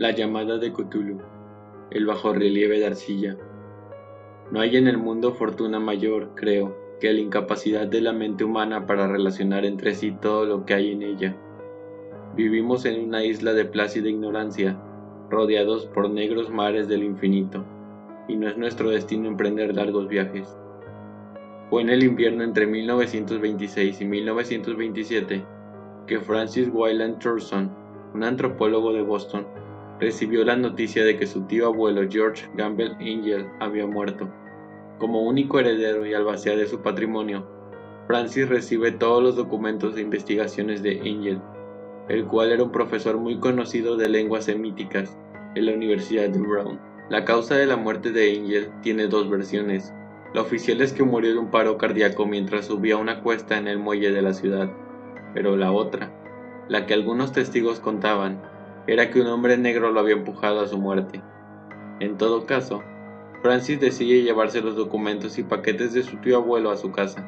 La llamada de Cthulhu, el bajorrelieve de arcilla. No hay en el mundo fortuna mayor, creo, que la incapacidad de la mente humana para relacionar entre sí todo lo que hay en ella. Vivimos en una isla de plácida ignorancia, rodeados por negros mares del infinito, y no es nuestro destino emprender largos viajes. Fue en el invierno entre 1926 y 1927 que Francis Wyland Thurston, un antropólogo de Boston, recibió la noticia de que su tío abuelo George Gamble Angel había muerto. Como único heredero y albacea de su patrimonio, Francis recibe todos los documentos de investigaciones de Angel, el cual era un profesor muy conocido de lenguas semíticas en la Universidad de Brown. La causa de la muerte de Angel tiene dos versiones. La oficial es que murió de un paro cardíaco mientras subía una cuesta en el muelle de la ciudad, pero la otra, la que algunos testigos contaban, era que un hombre negro lo había empujado a su muerte. En todo caso, Francis decide llevarse los documentos y paquetes de su tío abuelo a su casa,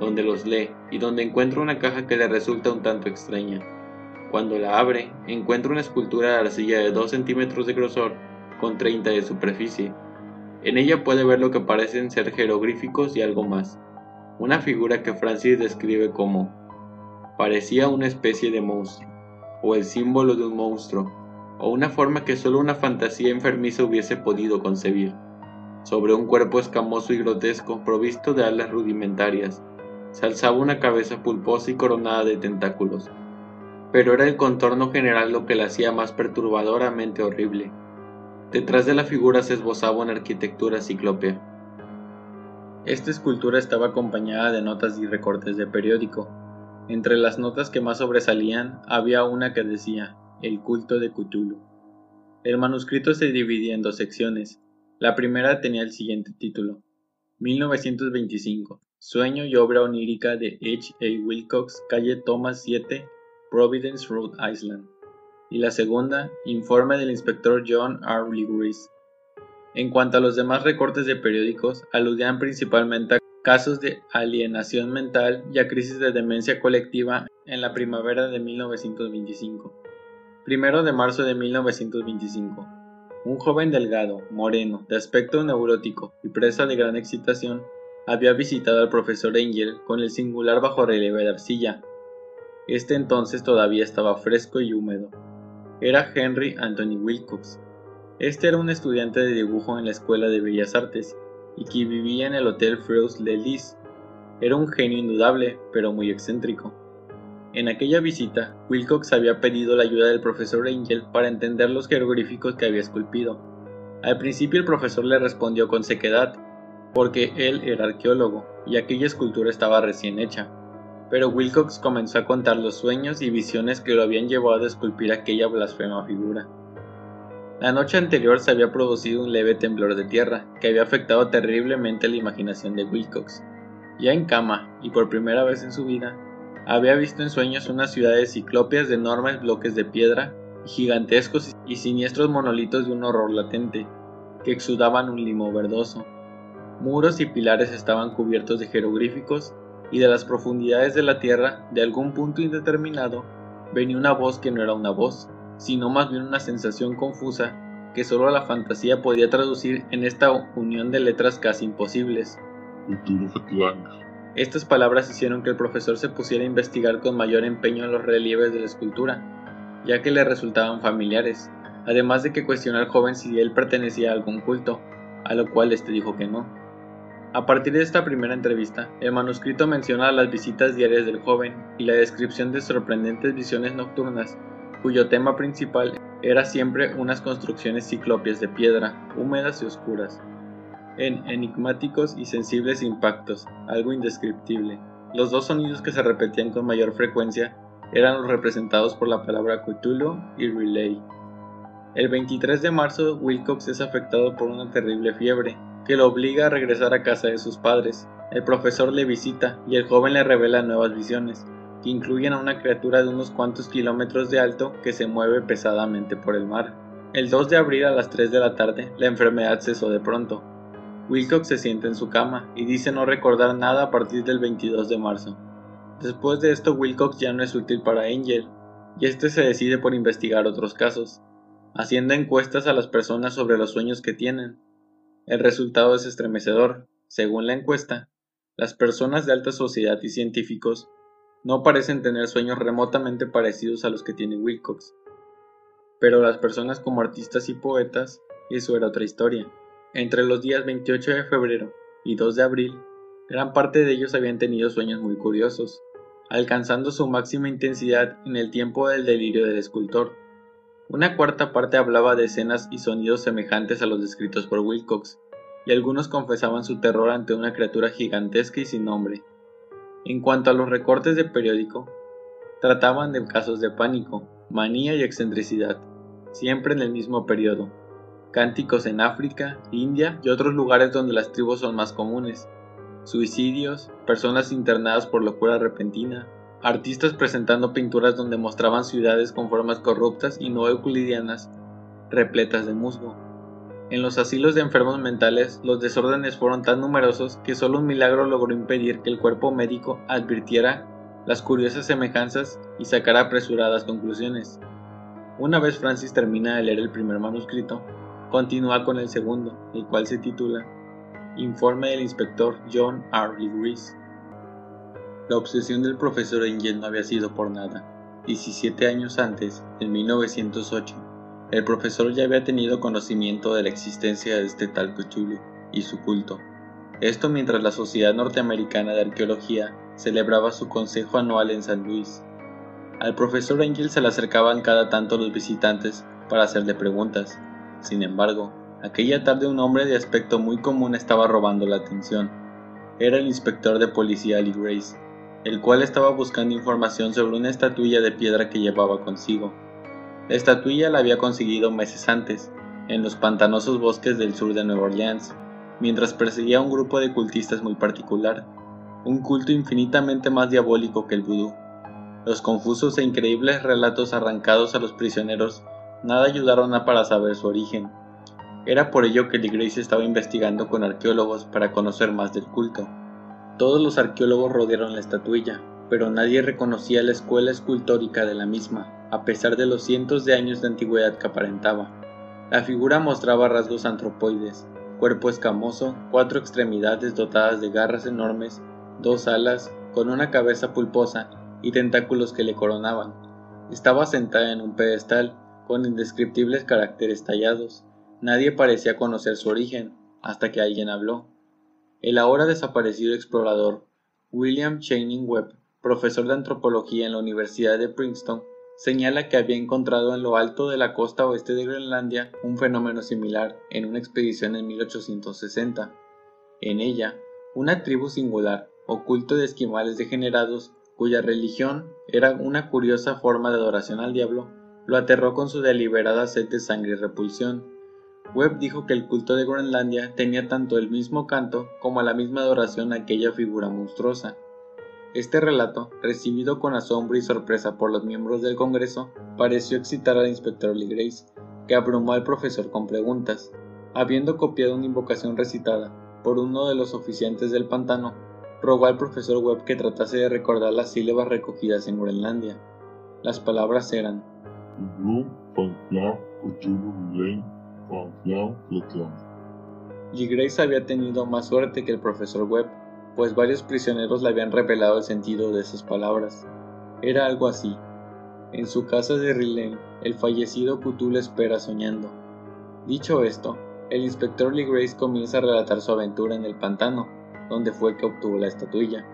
donde los lee y donde encuentra una caja que le resulta un tanto extraña. Cuando la abre, encuentra una escultura de arcilla de 2 centímetros de grosor con 30 de superficie. En ella puede ver lo que parecen ser jeroglíficos y algo más. Una figura que Francis describe como parecía una especie de monstruo o el símbolo de un monstruo, o una forma que solo una fantasía enfermiza hubiese podido concebir. Sobre un cuerpo escamoso y grotesco provisto de alas rudimentarias, se alzaba una cabeza pulposa y coronada de tentáculos. Pero era el contorno general lo que la hacía más perturbadoramente horrible. Detrás de la figura se esbozaba una arquitectura ciclópea. Esta escultura estaba acompañada de notas y recortes de periódico, entre las notas que más sobresalían había una que decía El culto de Cthulhu. El manuscrito se dividía en dos secciones. La primera tenía el siguiente título: 1925. Sueño y obra onírica de H. A. Wilcox, calle Thomas 7, Providence, Rhode Island. Y la segunda, Informe del inspector John R. Lewis. En cuanto a los demás recortes de periódicos, aludían principalmente a casos de alienación mental y a crisis de demencia colectiva en la primavera de 1925. Primero de marzo de 1925. Un joven delgado, moreno, de aspecto neurótico y presa de gran excitación, había visitado al profesor Engel con el singular bajorrelieve de arcilla. Este entonces todavía estaba fresco y húmedo. Era Henry Anthony Wilcox. Este era un estudiante de dibujo en la Escuela de Bellas Artes y que vivía en el Hotel Freus Le Lys. Era un genio indudable, pero muy excéntrico. En aquella visita, Wilcox había pedido la ayuda del profesor Angel para entender los jeroglíficos que había esculpido. Al principio el profesor le respondió con sequedad, porque él era arqueólogo y aquella escultura estaba recién hecha. Pero Wilcox comenzó a contar los sueños y visiones que lo habían llevado a esculpir aquella blasfema figura. La noche anterior se había producido un leve temblor de tierra que había afectado terriblemente la imaginación de Wilcox. Ya en cama, y por primera vez en su vida, había visto en sueños una ciudad de ciclopias de enormes bloques de piedra y gigantescos y siniestros monolitos de un horror latente, que exudaban un limo verdoso. Muros y pilares estaban cubiertos de jeroglíficos y de las profundidades de la tierra, de algún punto indeterminado, venía una voz que no era una voz, sino más bien una sensación confusa que solo la fantasía podía traducir en esta unión de letras casi imposibles. Estas palabras hicieron que el profesor se pusiera a investigar con mayor empeño los relieves de la escultura, ya que le resultaban familiares, además de que cuestionó al joven si él pertenecía a algún culto, a lo cual este dijo que no. A partir de esta primera entrevista, el manuscrito menciona las visitas diarias del joven y la descripción de sorprendentes visiones nocturnas cuyo tema principal era siempre unas construcciones ciclópeas de piedra, húmedas y oscuras, en enigmáticos y sensibles impactos, algo indescriptible. Los dos sonidos que se repetían con mayor frecuencia eran los representados por la palabra Cthulhu y Relay. El 23 de marzo, Wilcox es afectado por una terrible fiebre, que lo obliga a regresar a casa de sus padres. El profesor le visita y el joven le revela nuevas visiones que incluyen a una criatura de unos cuantos kilómetros de alto que se mueve pesadamente por el mar. El 2 de abril a las 3 de la tarde, la enfermedad cesó de pronto. Wilcox se sienta en su cama y dice no recordar nada a partir del 22 de marzo. Después de esto, Wilcox ya no es útil para Angel, y este se decide por investigar otros casos. haciendo encuestas a las personas sobre los sueños que tienen. El resultado es estremecedor. Según la encuesta, las personas de alta sociedad y científicos no parecen tener sueños remotamente parecidos a los que tiene Wilcox. Pero las personas como artistas y poetas, eso era otra historia. Entre los días 28 de febrero y 2 de abril, gran parte de ellos habían tenido sueños muy curiosos, alcanzando su máxima intensidad en el tiempo del delirio del escultor. Una cuarta parte hablaba de escenas y sonidos semejantes a los descritos por Wilcox, y algunos confesaban su terror ante una criatura gigantesca y sin nombre. En cuanto a los recortes de periódico, trataban de casos de pánico, manía y excentricidad, siempre en el mismo periodo. Cánticos en África, India y otros lugares donde las tribus son más comunes. Suicidios, personas internadas por locura repentina, artistas presentando pinturas donde mostraban ciudades con formas corruptas y no euclidianas, repletas de musgo. En los asilos de enfermos mentales, los desórdenes fueron tan numerosos que solo un milagro logró impedir que el cuerpo médico advirtiera las curiosas semejanzas y sacara apresuradas conclusiones. Una vez Francis termina de leer el primer manuscrito, continúa con el segundo, el cual se titula Informe del inspector John R. Lewis. La obsesión del profesor Engel no había sido por nada. 17 años antes, en 1908, el profesor ya había tenido conocimiento de la existencia de este tal Cthulhu y su culto. Esto mientras la Sociedad Norteamericana de Arqueología celebraba su consejo anual en San Luis. Al profesor Engel se le acercaban cada tanto los visitantes para hacerle preguntas. Sin embargo, aquella tarde un hombre de aspecto muy común estaba robando la atención. Era el inspector de policía Lee Grace, el cual estaba buscando información sobre una estatuilla de piedra que llevaba consigo. La estatuilla la había conseguido meses antes, en los pantanosos bosques del sur de Nueva Orleans, mientras perseguía un grupo de cultistas muy particular, un culto infinitamente más diabólico que el vudú. Los confusos e increíbles relatos arrancados a los prisioneros nada ayudaron a para saber su origen. Era por ello que Lee Grace estaba investigando con arqueólogos para conocer más del culto. Todos los arqueólogos rodearon la estatuilla, pero nadie reconocía la escuela escultórica de la misma a pesar de los cientos de años de antigüedad que aparentaba. La figura mostraba rasgos antropoides, cuerpo escamoso, cuatro extremidades dotadas de garras enormes, dos alas, con una cabeza pulposa y tentáculos que le coronaban. Estaba sentada en un pedestal, con indescriptibles caracteres tallados. Nadie parecía conocer su origen, hasta que alguien habló. El ahora desaparecido explorador, William Channing Webb, profesor de antropología en la Universidad de Princeton, señala que había encontrado en lo alto de la costa oeste de Groenlandia un fenómeno similar en una expedición en 1860. En ella, una tribu singular, oculto de esquimales degenerados, cuya religión era una curiosa forma de adoración al diablo, lo aterró con su deliberada sed de sangre y repulsión. Webb dijo que el culto de Groenlandia tenía tanto el mismo canto como la misma adoración a aquella figura monstruosa. Este relato, recibido con asombro y sorpresa por los miembros del Congreso, pareció excitar al inspector Lee Grace, que abrumó al profesor con preguntas. Habiendo copiado una invocación recitada por uno de los oficiantes del pantano, rogó al profesor Webb que tratase de recordar las sílabas recogidas en Groenlandia. Las palabras eran Lee Grace había tenido más suerte que el profesor Webb, pues varios prisioneros le habían revelado el sentido de esas palabras. Era algo así. En su casa de Riley, el fallecido Cthulhu espera soñando. Dicho esto, el inspector Lee Grace comienza a relatar su aventura en el pantano, donde fue que obtuvo la estatuilla.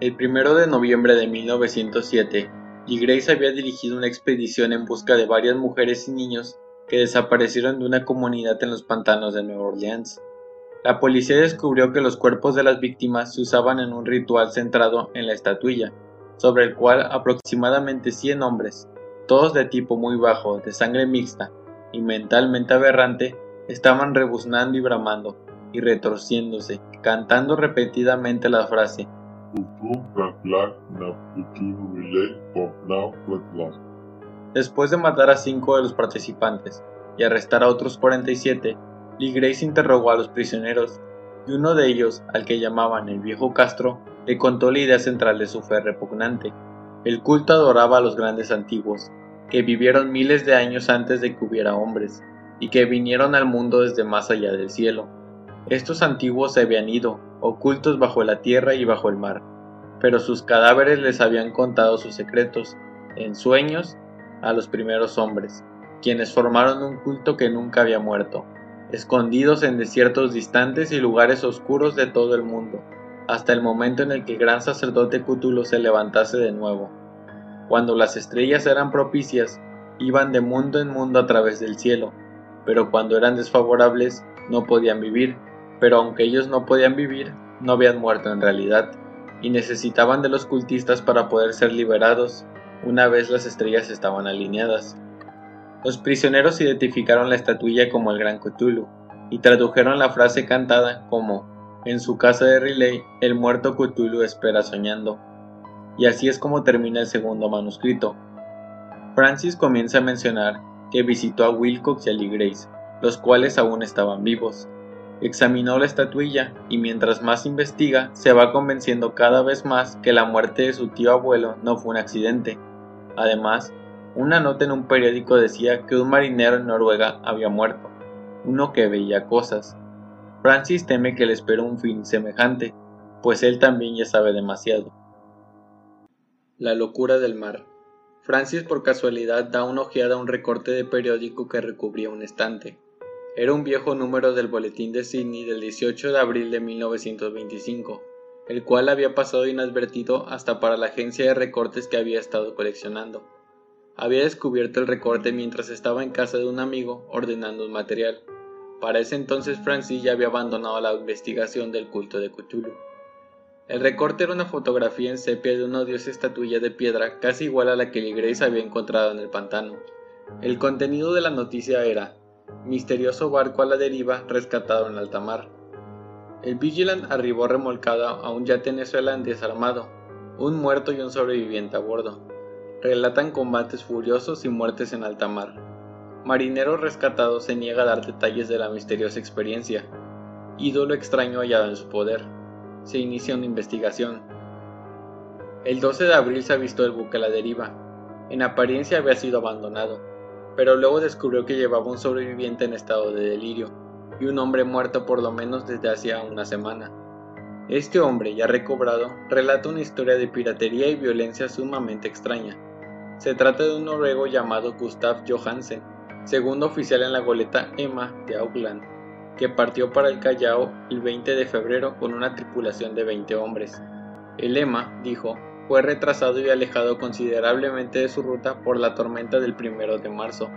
El primero de noviembre de 1907, Lee Grace había dirigido una expedición en busca de varias mujeres y niños que desaparecieron de una comunidad en los pantanos de Nueva Orleans. La policía descubrió que los cuerpos de las víctimas se usaban en un ritual centrado en la estatuilla, sobre el cual aproximadamente 100 hombres, todos de tipo muy bajo, de sangre mixta y mentalmente aberrante, estaban rebuznando y bramando, y retorciéndose, cantando repetidamente la frase. Después de matar a cinco de los participantes y arrestar a otros 47, Grace interrogó a los prisioneros, y uno de ellos, al que llamaban el viejo Castro, le contó la idea central de su fe repugnante. El culto adoraba a los grandes antiguos, que vivieron miles de años antes de que hubiera hombres, y que vinieron al mundo desde más allá del cielo. Estos antiguos se habían ido, ocultos bajo la tierra y bajo el mar, pero sus cadáveres les habían contado sus secretos, en sueños, a los primeros hombres, quienes formaron un culto que nunca había muerto, escondidos en desiertos distantes y lugares oscuros de todo el mundo, hasta el momento en el que el gran sacerdote Cthulhu se levantase de nuevo. Cuando las estrellas eran propicias, iban de mundo en mundo a través del cielo, pero cuando eran desfavorables, no podían vivir, pero aunque ellos no podían vivir, no habían muerto en realidad, y necesitaban de los cultistas para poder ser liberados una vez las estrellas estaban alineadas. Los prisioneros identificaron la estatuilla como el Gran Cthulhu y tradujeron la frase cantada como En su casa de Riley, el muerto Cthulhu espera soñando. Y así es como termina el segundo manuscrito. Francis comienza a mencionar que visitó a Wilcox y a Lee Grace, los cuales aún estaban vivos. Examinó la estatuilla y mientras más investiga se va convenciendo cada vez más que la muerte de su tío abuelo no fue un accidente. Además, una nota en un periódico decía que un marinero en Noruega había muerto, uno que veía cosas. Francis teme que le espera un fin semejante, pues él también ya sabe demasiado. La locura del mar. Francis por casualidad da una ojeada a un recorte de periódico que recubría un estante. Era un viejo número del Boletín de Sydney del 18 de abril de 1925, el cual había pasado inadvertido hasta para la agencia de recortes que había estado coleccionando había descubierto el recorte mientras estaba en casa de un amigo ordenando un material. Para ese entonces Francis ya había abandonado la investigación del culto de Cthulhu. El recorte era una fotografía en sepia de una odiosa estatuilla de piedra casi igual a la que Grace había encontrado en el pantano. El contenido de la noticia era Misterioso barco a la deriva rescatado en alta mar. El Vigilant arribó remolcado a un yate neozelandés desarmado, un muerto y un sobreviviente a bordo relatan combates furiosos y muertes en alta mar. Marinero rescatado se niega a dar detalles de la misteriosa experiencia. Ídolo extraño hallado en su poder. Se inicia una investigación. El 12 de abril se avistó el buque a la deriva. En apariencia había sido abandonado, pero luego descubrió que llevaba un sobreviviente en estado de delirio y un hombre muerto por lo menos desde hacía una semana. Este hombre, ya recobrado, relata una historia de piratería y violencia sumamente extraña se trata de un noruego llamado Gustav Johansen, segundo oficial en la goleta Emma de Auckland, que partió para el Callao el 20 de febrero con una tripulación de 20 hombres. El Emma, dijo, fue retrasado y alejado considerablemente de su ruta por la tormenta del 1 de marzo,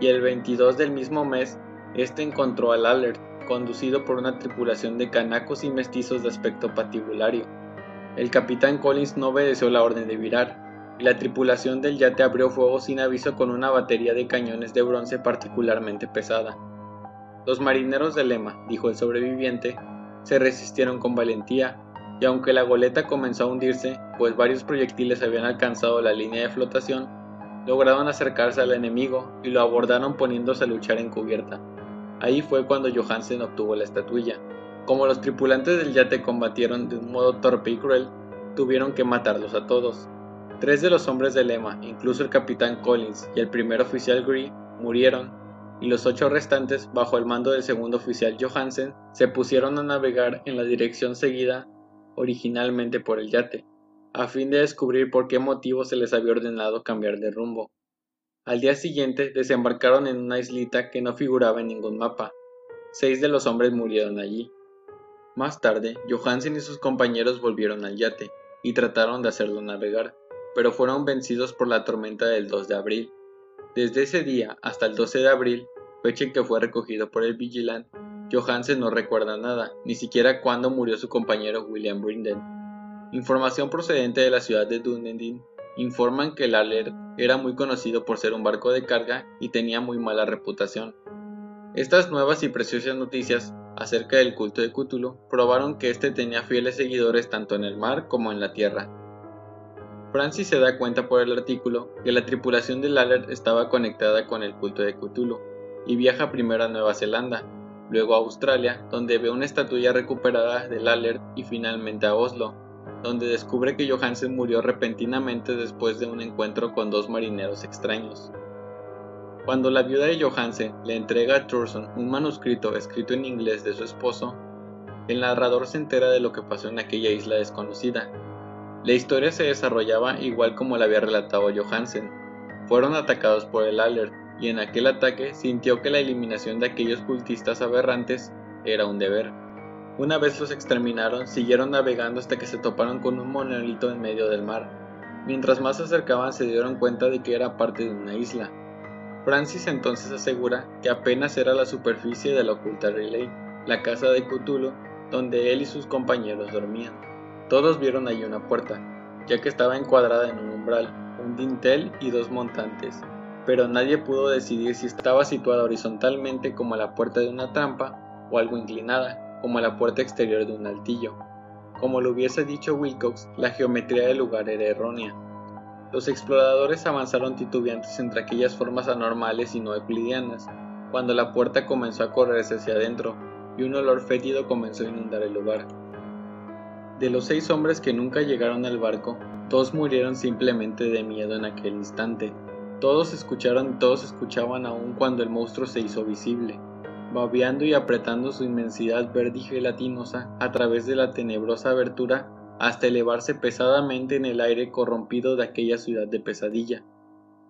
y el 22 del mismo mes, este encontró al Alert, conducido por una tripulación de canacos y mestizos de aspecto patibulario. El capitán Collins no obedeció la orden de virar, la tripulación del yate abrió fuego sin aviso con una batería de cañones de bronce particularmente pesada. Los marineros de Lema, dijo el sobreviviente, se resistieron con valentía, y aunque la goleta comenzó a hundirse, pues varios proyectiles habían alcanzado la línea de flotación, lograron acercarse al enemigo y lo abordaron poniéndose a luchar en cubierta. Ahí fue cuando Johansen obtuvo la estatuilla. Como los tripulantes del yate combatieron de un modo torpe y cruel, tuvieron que matarlos a todos. Tres de los hombres de lema, incluso el capitán Collins y el primer oficial Gree, murieron, y los ocho restantes, bajo el mando del segundo oficial Johansen, se pusieron a navegar en la dirección seguida originalmente por el yate, a fin de descubrir por qué motivo se les había ordenado cambiar de rumbo. Al día siguiente desembarcaron en una islita que no figuraba en ningún mapa. Seis de los hombres murieron allí. Más tarde, Johansen y sus compañeros volvieron al yate y trataron de hacerlo navegar pero fueron vencidos por la tormenta del 2 de abril. Desde ese día hasta el 12 de abril, fecha en que fue recogido por el Vigilant, Johansen no recuerda nada, ni siquiera cuándo murió su compañero William Brinden. Información procedente de la ciudad de Dunedin informan que el Alert era muy conocido por ser un barco de carga y tenía muy mala reputación. Estas nuevas y preciosas noticias acerca del culto de Cthulhu probaron que éste tenía fieles seguidores tanto en el mar como en la tierra, Francis se da cuenta por el artículo que la tripulación del Alert estaba conectada con el culto de Cthulhu y viaja primero a Nueva Zelanda, luego a Australia, donde ve una estatuilla recuperada del Alert y finalmente a Oslo, donde descubre que Johansen murió repentinamente después de un encuentro con dos marineros extraños. Cuando la viuda de Johansen le entrega a Thurston un manuscrito escrito en inglés de su esposo, el narrador se entera de lo que pasó en aquella isla desconocida. La historia se desarrollaba igual como la había relatado Johansen. Fueron atacados por el Alert y en aquel ataque sintió que la eliminación de aquellos cultistas aberrantes era un deber. Una vez los exterminaron, siguieron navegando hasta que se toparon con un monolito en medio del mar. Mientras más se acercaban se dieron cuenta de que era parte de una isla. Francis entonces asegura que apenas era la superficie de la oculta Relay, la casa de Cthulhu, donde él y sus compañeros dormían. Todos vieron allí una puerta, ya que estaba encuadrada en un umbral, un dintel y dos montantes, pero nadie pudo decidir si estaba situada horizontalmente como la puerta de una trampa o algo inclinada, como la puerta exterior de un altillo. Como lo hubiese dicho Wilcox, la geometría del lugar era errónea. Los exploradores avanzaron titubeantes entre aquellas formas anormales y no euclidianas, cuando la puerta comenzó a correrse hacia adentro y un olor fétido comenzó a inundar el lugar. De los seis hombres que nunca llegaron al barco, dos murieron simplemente de miedo en aquel instante. Todos escucharon y todos escuchaban aún cuando el monstruo se hizo visible babeando y apretando su inmensidad verde y gelatinosa a través de la tenebrosa abertura hasta elevarse pesadamente en el aire corrompido de aquella ciudad de pesadilla.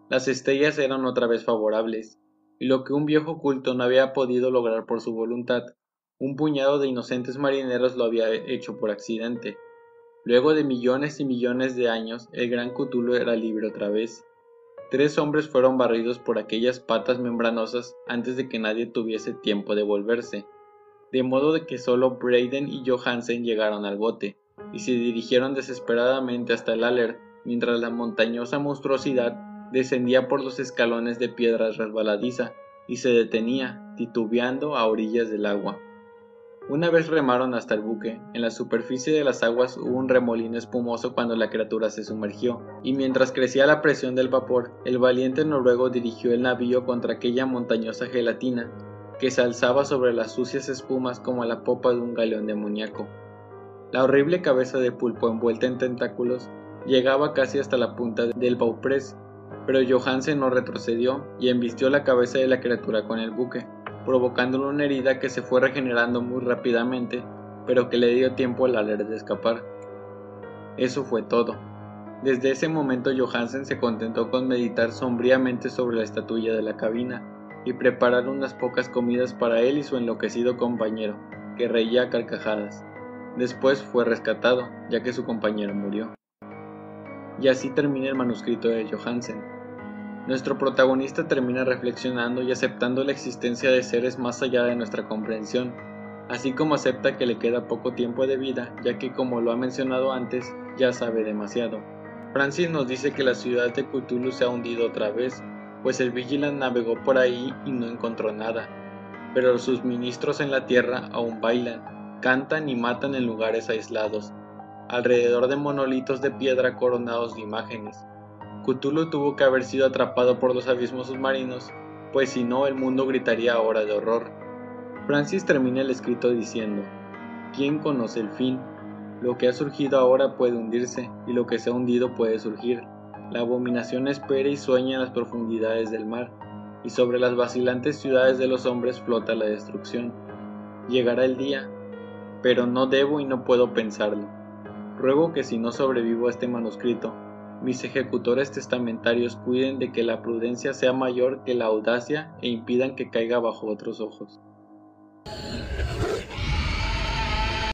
Las estrellas eran otra vez favorables, y lo que un viejo culto no había podido lograr por su voluntad, un puñado de inocentes marineros lo había hecho por accidente. Luego de millones y millones de años, el gran Cthulhu era libre otra vez, Tres hombres fueron barridos por aquellas patas membranosas antes de que nadie tuviese tiempo de volverse, de modo de que solo Braden y Johansen llegaron al bote, y se dirigieron desesperadamente hasta el Alert mientras la montañosa monstruosidad descendía por los escalones de piedras resbaladiza y se detenía, titubeando a orillas del agua. Una vez remaron hasta el buque, en la superficie de las aguas hubo un remolino espumoso cuando la criatura se sumergió, y mientras crecía la presión del vapor, el valiente noruego dirigió el navío contra aquella montañosa gelatina que se alzaba sobre las sucias espumas como la popa de un galeón demoníaco. La horrible cabeza de pulpo envuelta en tentáculos llegaba casi hasta la punta del bauprés, pero Johansen no retrocedió y embistió la cabeza de la criatura con el buque provocándole una herida que se fue regenerando muy rápidamente, pero que le dio tiempo al aler de escapar. Eso fue todo. Desde ese momento Johansen se contentó con meditar sombríamente sobre la estatuilla de la cabina y preparar unas pocas comidas para él y su enloquecido compañero, que reía a carcajadas. Después fue rescatado, ya que su compañero murió. Y así termina el manuscrito de Johansen. Nuestro protagonista termina reflexionando y aceptando la existencia de seres más allá de nuestra comprensión, así como acepta que le queda poco tiempo de vida, ya que como lo ha mencionado antes, ya sabe demasiado. Francis nos dice que la ciudad de Cthulhu se ha hundido otra vez, pues el Vigilant navegó por ahí y no encontró nada, pero sus ministros en la tierra aún bailan, cantan y matan en lugares aislados, alrededor de monolitos de piedra coronados de imágenes. Cthulhu tuvo que haber sido atrapado por los abismos submarinos, pues si no el mundo gritaría ahora de horror. Francis termina el escrito diciendo, ¿quién conoce el fin? Lo que ha surgido ahora puede hundirse, y lo que se ha hundido puede surgir. La abominación espera y sueña en las profundidades del mar, y sobre las vacilantes ciudades de los hombres flota la destrucción. Llegará el día, pero no debo y no puedo pensarlo. Ruego que si no sobrevivo a este manuscrito, mis ejecutores testamentarios cuiden de que la prudencia sea mayor que la audacia e impidan que caiga bajo otros ojos.